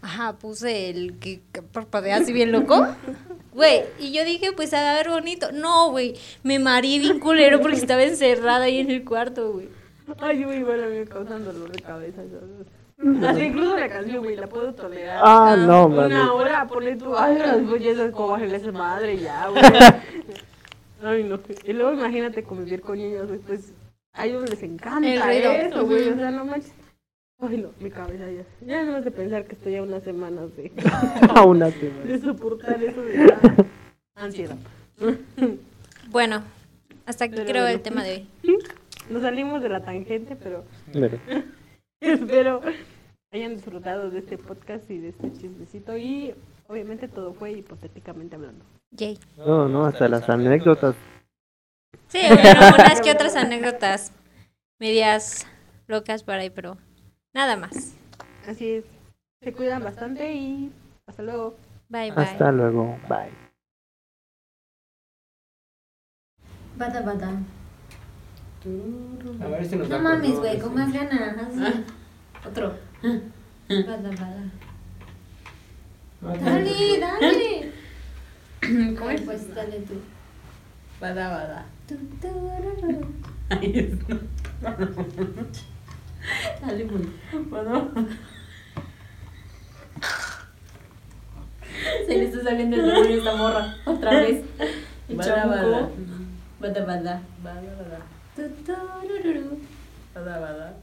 Ajá, puse el que que parpadea así bien loco. Güey, y yo dije, pues a ver bonito. No, güey, me mareé bien culero porque estaba encerrada ahí en el cuarto, güey. Ay, yo igual a mí me causan dolor de cabeza. ¿sabes? Así incluso la canción, güey, la puedo tolerar. Ah, no, mami. Una hora, ponle tú, ay, las bellezas, como bajarle esa madre ya, güey. Ay, no. Y luego imagínate convivir con niños, güey, pues a ellos les encanta El ruido. eso, güey, o sea, no manches. Ay, no, mi cabeza ya. Ya no has de pensar que estoy a unas semanas de, A una semana. de soportar eso de la ansiedad. Bueno, hasta aquí Pero creo el bueno. tema de hoy. Nos salimos de la tangente, pero Mira. espero hayan disfrutado de este podcast y de este chismecito. Y obviamente todo fue hipotéticamente hablando. Yay. No, no, hasta las anécdotas. Sí, bueno, unas que otras anécdotas medias locas por ahí, pero nada más. Así es. Se cuidan bastante y hasta luego. Bye, bye. Hasta luego. Bye. Bada, bada. A ver si nos da No mames, güey, con más ganas. así. Otro. Bada, bada. Dale, dale. ¿Cómo Ay, es? Pues dale tú. Bada, bada. Tu, turururu. Dale, muy. Bueno. Se le está saliendo el demonio esta morra. Otra vez. El Bada, bada. Bada, bada. Bada, bada. Bada, bada.